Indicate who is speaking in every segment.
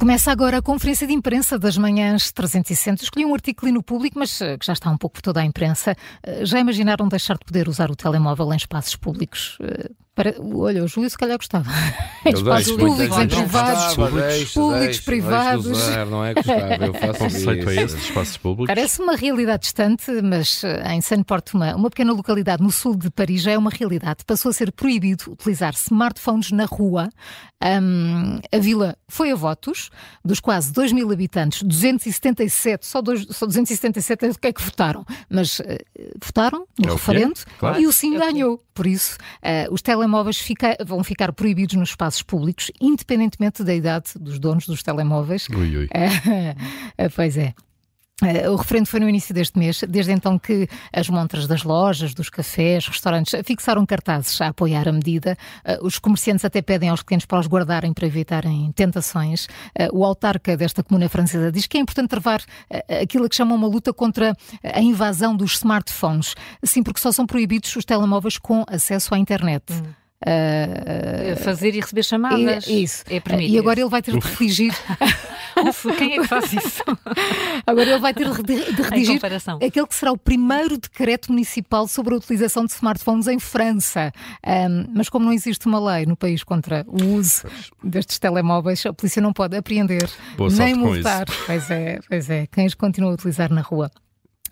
Speaker 1: Começa agora a conferência de imprensa das manhãs 360. Escolhi um artigo no público, mas eh, que já está um pouco por toda a imprensa. Eh, já imaginaram deixar de poder usar o telemóvel em espaços públicos? Eh, para... Olha, o Júlio se calhar gostava. em espaços públicos, em privados, públicos, públicos privados.
Speaker 2: Usar, não é, Gustavo? Eu faço
Speaker 3: conceito é esse, espaços públicos?
Speaker 1: Parece uma realidade distante, mas em Saint-Port, uma, pequena localidade no sul de Paris, já é uma realidade. Passou a ser proibido utilizar smartphones na rua. Um, a vila foi a votos, dos quase 2 mil habitantes, 277, só, dois, só 277 é do que é que votaram, mas uh, votaram no é referendo claro. e o sim é ganhou. Por isso, uh, os telemóveis fica, vão ficar proibidos nos espaços públicos, independentemente da idade dos donos dos telemóveis.
Speaker 3: Ui, ui.
Speaker 1: Uh, pois é. Eh, o referendo foi no início deste mês, desde então que as montras das lojas, dos cafés, restaurantes fixaram cartazes a apoiar a medida. Eh, os comerciantes até pedem aos clientes para os guardarem para evitarem tentações. Eh, o autarca desta comuna francesa diz que é importante travar aquilo que chamam uma luta contra a invasão dos smartphones. Sim, porque só são proibidos os telemóveis com acesso à internet. Hum.
Speaker 4: Uh, Fazer e receber chamadas.
Speaker 1: E, isso. É permitido. E agora ele vai ter de redigir.
Speaker 4: Ufa, quem é que faz isso?
Speaker 1: agora ele vai ter de, de redigir aquele que será o primeiro decreto municipal sobre a utilização de smartphones em França. Um, mas como não existe uma lei no país contra o uso destes telemóveis, a polícia não pode apreender
Speaker 3: Boa
Speaker 1: nem multar. Pois é, pois é. Quem os continua a utilizar na rua.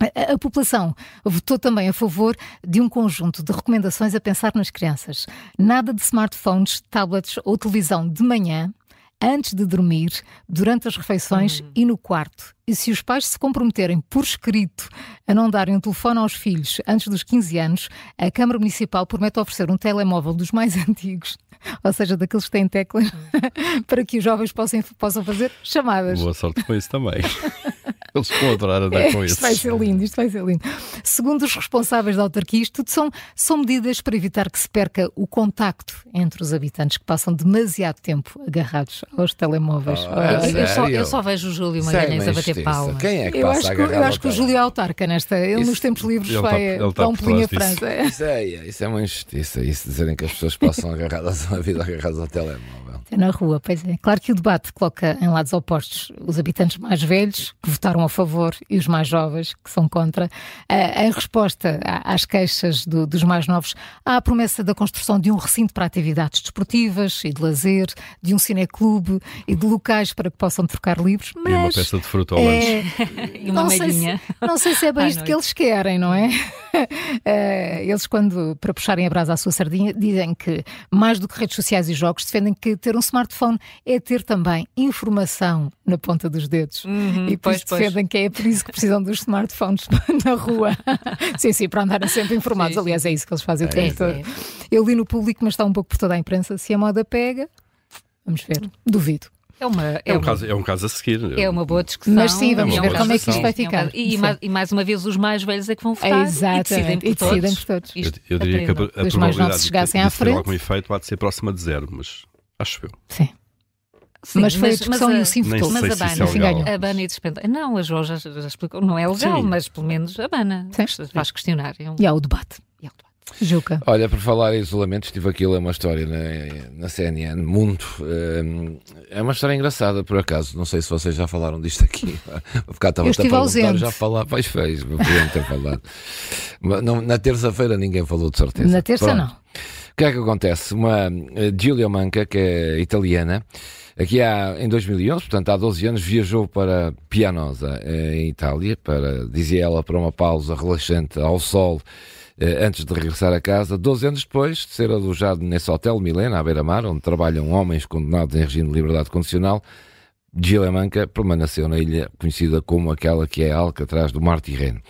Speaker 1: A, a, população votou também a favor de um conjunto de recomendações a pensar nas crianças. Nada de smartphones, tablets ou televisão de manhã, antes de dormir, durante as refeições uhum. e no quarto. E se os pais se comprometerem por escrito a não darem um telefone aos filhos antes dos 15 anos, a Câmara Municipal promete oferecer um telemóvel dos mais antigos, ou seja, daqueles que têm teclas, uhum. para que os jovens possam, possam fazer chamadas.
Speaker 3: Boa sorte com isso também. Eles vão adorar andar
Speaker 1: é,
Speaker 3: com
Speaker 1: isso. Isto vai ser lindo, isto vai ser lindo. Segundo os responsáveis da autarquia, isto tudo são, são medidas para evitar que se perca o contacto entre os habitantes que passam demasiado tempo agarrados aos telemóveis.
Speaker 4: Oh, eu, só, eu, só, vejo o Júlio Magalhães a bater palmas.
Speaker 2: Quem é que
Speaker 1: eu acho
Speaker 2: que, Eu
Speaker 1: acho que o Júlio é autarca nesta. Ele isso, nos tempos livres ele vai tá, dar um pulinho França.
Speaker 2: Isso é, isso é uma injustiça, isso dizerem que as pessoas possam agarradas à vida agarradas ao telemóvel.
Speaker 1: É na rua, pois é. Claro que o debate coloca em lados opostos os habitantes mais velhos, que votaram a favor, e os mais jovens, que são contra. Uh, em resposta às queixas do, dos mais novos, há a promessa da construção de um recinto para atividades desportivas e de lazer, de um cineclube e de locais para que possam trocar livros. Mas,
Speaker 3: e uma peça de fruta ao é...
Speaker 4: e uma não sei,
Speaker 1: se, não sei se é bem isto que eles querem, não é? Uh, eles, quando, para puxarem a brasa à sua sardinha, dizem que, mais do que redes sociais e jogos, defendem que ter um smartphone é ter também informação na ponta dos dedos.
Speaker 4: Uhum,
Speaker 1: e por
Speaker 4: isso
Speaker 1: defendem que é por isso que precisam dos smartphones na rua. sim, sim, para andarem sempre informados. Sim, Aliás, é isso que eles fazem o tempo todo. É. Eu li no público, mas está um pouco por toda a imprensa. Se a moda pega, vamos ver. Duvido.
Speaker 4: É, uma, é,
Speaker 3: é, um caso, é um caso a seguir.
Speaker 4: É uma boa discussão.
Speaker 1: Mas sim, vamos é ver como é que isto vai ficar. É um
Speaker 4: e, mais, e, mais, uma vez, os mais velhos é que vão votar.
Speaker 1: Exatamente.
Speaker 4: E decidem por, e decidem por
Speaker 1: todos.
Speaker 3: Eu, eu, diria que a, a
Speaker 1: os mais novos chegassem à frente.
Speaker 3: algum efeito há de ser próxima de zero, mas acho eu.
Speaker 1: Sim. Sim, mas foi mas, a discussão mas, e o sim votou.
Speaker 4: Mas a
Speaker 1: Bana,
Speaker 4: é a Bana e despende. Não, a João já, já, explicou, não é legal, sim. mas pelo menos a Bana faz questionar.
Speaker 1: É um... E há o debate. E há o debate. Juca.
Speaker 2: Olha, por falar em isolamento, estive aqui a ler uma história na, na CNN, Mundo. Hum, é uma história engraçada, por acaso. Não sei se vocês já falaram disto aqui.
Speaker 1: Ficar estava a ausente.
Speaker 2: já falar, pois fez, podiam ter falado. Não, na terça-feira ninguém falou de certeza.
Speaker 1: Na terça Pronto. não.
Speaker 2: O que é que acontece? Uma uh, Giulia Manca, que é italiana, aqui há, em 2011, portanto há 12 anos, viajou para Pianosa, eh, em Itália, para, dizia ela, para uma pausa relaxante ao sol eh, antes de regressar a casa, 12 anos depois de ser alojado nesse hotel Milena, à beira-mar, onde trabalham homens condenados em regime de liberdade condicional, Gilemanca permaneceu na ilha conhecida como aquela que é Alcatraz do Mar Tirreno.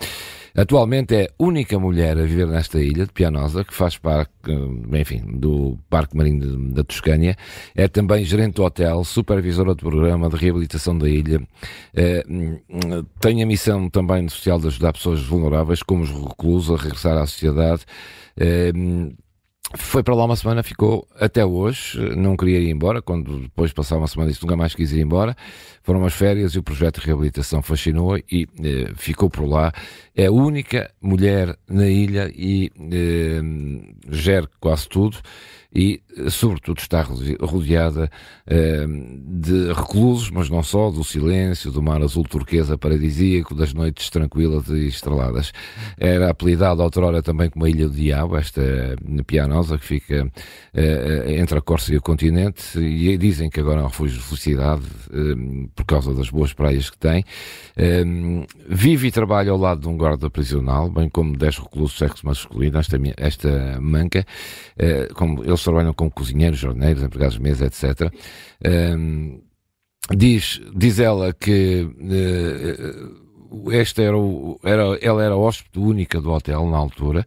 Speaker 2: Atualmente é a única mulher a viver nesta ilha de Pianosa, que faz parte, eh, enfim, do Parque Marinho da Toscânia. É também gerente do hotel, supervisora do programa de reabilitação da ilha. É, tem a missão também social de ajudar pessoas vulneráveis, como os reclusos, a regressar à sociedade. Foi para lá uma semana, ficou até hoje, não queria ir embora, quando depois de passar uma semana disse nunca mais quis ir embora. Foram umas férias e o projeto de reabilitação fascinou e eh, ficou por lá. É a única mulher na ilha e eh, gera quase tudo. E, sobretudo, está rodeada de reclusos, mas não só, do silêncio, do mar azul turquesa paradisíaco, das noites tranquilas e estreladas. Era apelidada outrora também como a Ilha do Diabo, esta pianosa que fica entre a Córcega e o continente, e dizem que agora é um refúgio de felicidade por causa das boas praias que tem. Vive e trabalha ao lado de um guarda prisional, bem como 10 reclusos sexo masculino, esta, esta manca, como eles trabalham como cozinheiros, jorneiros, empregados de mesa, etc. Um, diz, diz ela que uh, era, o, era, ela era hóspede única do hotel na altura.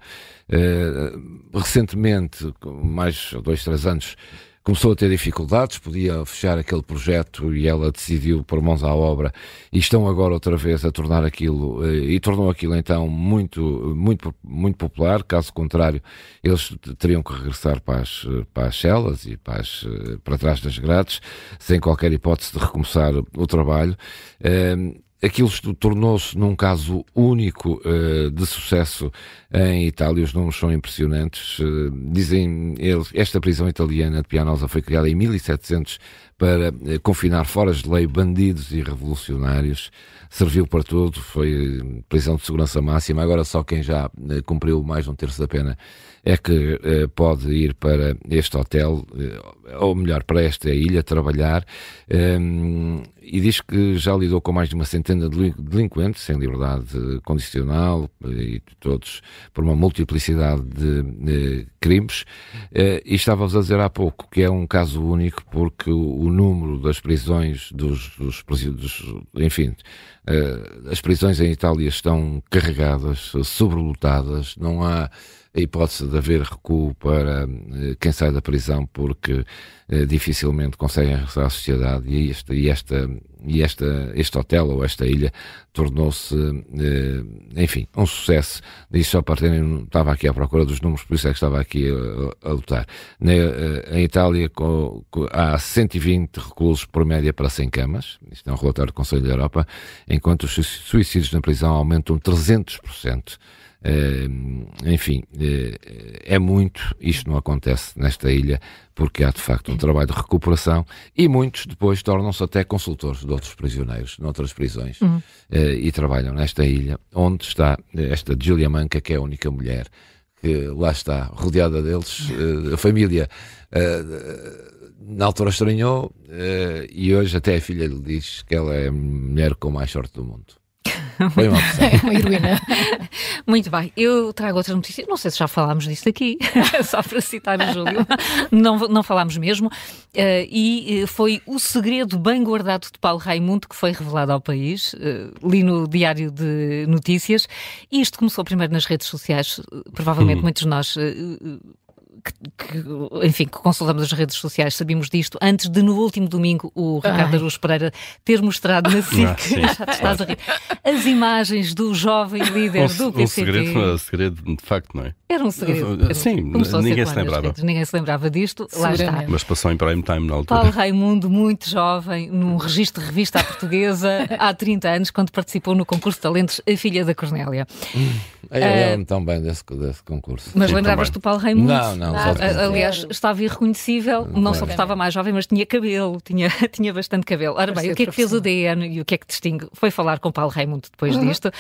Speaker 2: Uh, recentemente, mais dois, três anos, começou a ter dificuldades, podia fechar aquele projeto e ela decidiu pôr mãos à obra e estão agora outra vez a tornar aquilo, eh, e tornou aquilo então muito, muito, muito popular, caso contrário eles teriam que regressar para as, para as celas e para, as, eh, para trás das grades, sem qualquer hipótese de recomeçar o trabalho. Ehm, aquilo tornou-se num caso único uh, de sucesso em Itália. Os números são impressionantes. Uh, dizem eles, esta prisão italiana de Pianosa foi criada em 1700 para uh, confinar fora de lei bandidos e revolucionários. Serviu para tudo, foi prisão de segurança máxima. Agora só quem já cumpriu mais de um terço da pena é que pode ir para este hotel, ou melhor, para esta ilha, trabalhar. Um, e diz que já lidou com mais de uma centena de delinquentes em liberdade condicional e todos por uma multiplicidade de, de crimes. Eh, e estava-vos a dizer há pouco que é um caso único porque o, número das prisões dos, dos, dos enfim, eh, as prisões em Itália estão carregadas, sobrelotadas, não há a hipótese de haver recuo para eh, quem sai da prisão porque dificilmente conseguem regressar à sociedade e, este, e, esta, e esta, este hotel ou esta ilha tornou-se, eh, enfim, um sucesso. E só para terem, estava aqui à procura dos números, por isso é que estava aqui a, a lutar. Na, em Itália com, com, há 120 reclusos por média para 100 camas, isto é um relatório do Conselho da Europa, enquanto os suicídios na prisão aumentam 300%. Enfim, uh, é muito, isto não acontece nesta ilha, porque há de facto um trabalho de recuperação e muitos depois tornam-se até consultores de outros prisioneiros, noutras prisões, uhum. uh, e trabalham nesta ilha, onde está esta Julia Manca, que é a única mulher que lá está, rodeada deles, a família na altura estranhou e hoje até a filha lhe diz que ela é a mulher com mais sorte do mundo. Foi uma opção.
Speaker 1: É uma heroína.
Speaker 4: Muito bem, eu trago outra notícia. Não sei se já falámos disto aqui, só para citar o Júlio. Não, não falámos mesmo. Uh, e eh, foi o segredo bem guardado de Paulo Raimundo que foi revelado ao país. Uh, li no Diário de Notícias. E isto começou primeiro nas redes sociais. Provavelmente hum. muitos de nós uh, que, que, enfim, que consultamos as redes sociais, sabíamos disto, antes de no último domingo o Ricardo Araújo Pereira ter mostrado na SIC, ah, já te estás a rir, as imagens do jovem líder um, do PCP. Um
Speaker 3: segredo, um segredo, de facto, não é?
Speaker 4: Era um segredo.
Speaker 3: Sim, ninguém se lembrava.
Speaker 4: Redes, ninguém se lembrava disto, lá está.
Speaker 3: Mas passou em prime time na altura.
Speaker 4: Paulo Raimundo, muito jovem, num registro de revista à portuguesa, há 30 anos, quando participou no concurso de talentos A Filha da Cornélia.
Speaker 2: Hum, eu lembro-me uh, tão bem desse, desse concurso.
Speaker 4: Mas lembravas-te do Paulo Raimundo?
Speaker 2: Não, não.
Speaker 4: Ah, aliás, estava irreconhecível, não, só estava mais jovem, mas tinha cabelo, tinha, tinha bastante cabelo. Ora bem, o que é que fez o DN e o que é que distingue? Foi falar com Paulo Raimundo depois uhum. disto.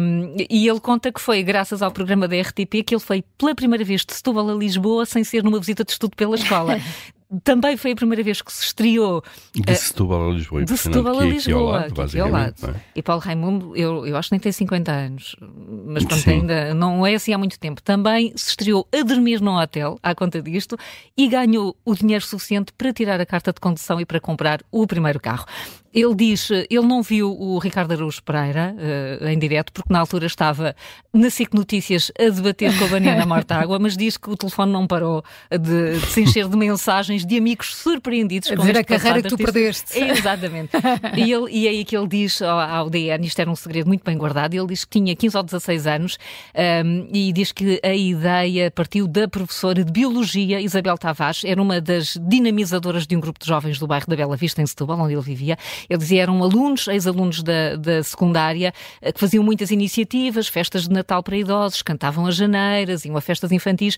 Speaker 4: Um, e ele conta que foi graças ao programa da RTP que ele foi pela primeira vez de Setúbal a Lisboa sem ser numa visita de estudo pela escola. também foi a primeira vez que se estreou.
Speaker 3: De Setúbal a Lisboa.
Speaker 4: De Setúbal a Lisboa, aqui, aqui ao lado. É? E Paulo Raimundo, eu, eu acho que nem tem 50 anos, mas pronto, ainda não é assim há muito tempo. Também se estreou a dormir num hotel, à conta disto, e ganhou o dinheiro suficiente para tirar a carta de condução e para comprar o primeiro carro. Ele diz, ele não viu o Ricardo Araújo Pereira uh, em direto, porque na altura estava na SIC Notícias a debater com a Banana Mortágua, mas diz que o telefone não parou de, de se encher de mensagens de amigos surpreendidos
Speaker 1: a dizer a carreira que tu perdeste.
Speaker 4: É, exatamente. e, ele, e é aí que ele diz ao, ao DN, isto era um segredo muito bem guardado, ele diz que tinha 15 ou 16 anos um, ehm, e diz que a ideia partiu da professora de Biologia, Isabel Tavares, era uma das dinamizadoras de um grupo de jovens do bairro da Bela Vista, em Setúbal, onde ele vivia. Ele dizia eram alunos, ex-alunos da, da secundária, eh, que faziam muitas iniciativas, festas de Natal para idosos, cantavam as janeiras, iam a festas infantis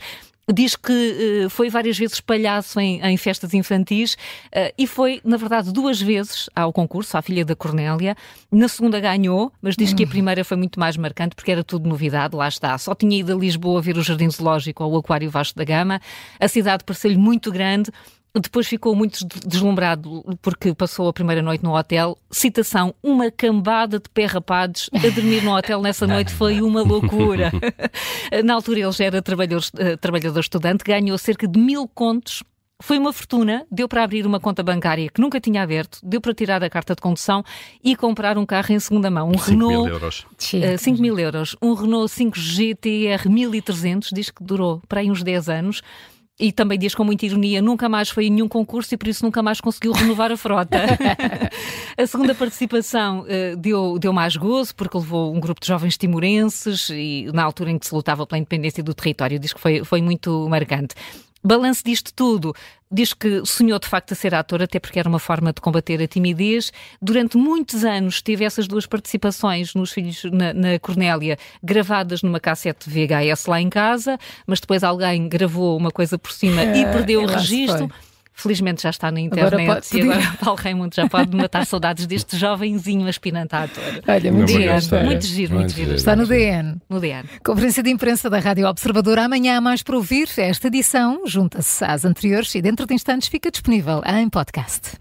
Speaker 4: diz que uh, foi várias vezes palhaço em, em festas infantis uh, e foi, na verdade, duas vezes ao concurso, à filha da Cornélia. Na segunda ganhou, mas diz que a primeira foi muito mais marcante porque era tudo novidade, lá está. Só tinha ido a Lisboa ver o Jardim Zoológico ou o Aquário Vasco da Gama. A cidade pareceu-lhe muito grande. Depois ficou muito deslumbrado porque passou a primeira noite no hotel. Citação: uma cambada de pé rapados a dormir no hotel nessa noite foi uma loucura. Na altura ele já era trabalhador, eh, trabalhador estudante, ganhou cerca de mil contos foi uma fortuna, deu para abrir uma conta bancária que nunca tinha aberto, deu para tirar a carta de condução e comprar um carro em segunda mão. Um
Speaker 3: 5
Speaker 4: Renault.
Speaker 3: mil euros.
Speaker 4: Uh, 5 mil euros. Um Renault 5 GTR 1300, diz que durou para aí uns 10 anos. E também diz com muita ironia, nunca mais foi em nenhum concurso e por isso nunca mais conseguiu renovar a frota. a segunda participação uh, deu, deu mais gozo, porque levou um grupo de jovens timorenses e na altura em que se lutava pela independência do território, diz que foi, foi muito marcante. Balanço disto tudo, diz que sonhou de facto a ser ator, até porque era uma forma de combater a timidez. Durante muitos anos teve essas duas participações nos Filhos na, na Cornélia, gravadas numa cassete VHS lá em casa, mas depois alguém gravou uma coisa por cima é, e perdeu o registro. Foi. Felizmente já está na internet agora pode, e agora Paulo Raimundo já pode matar saudades deste jovenzinho aspirante à ator.
Speaker 1: Olha, muito,
Speaker 4: giro, muito giro, muito giro.
Speaker 1: Está no DN.
Speaker 4: No DN.
Speaker 1: Conferência de imprensa da Rádio Observador. Amanhã há mais para ouvir. Esta edição junta-se às anteriores e dentro de instantes fica disponível em podcast.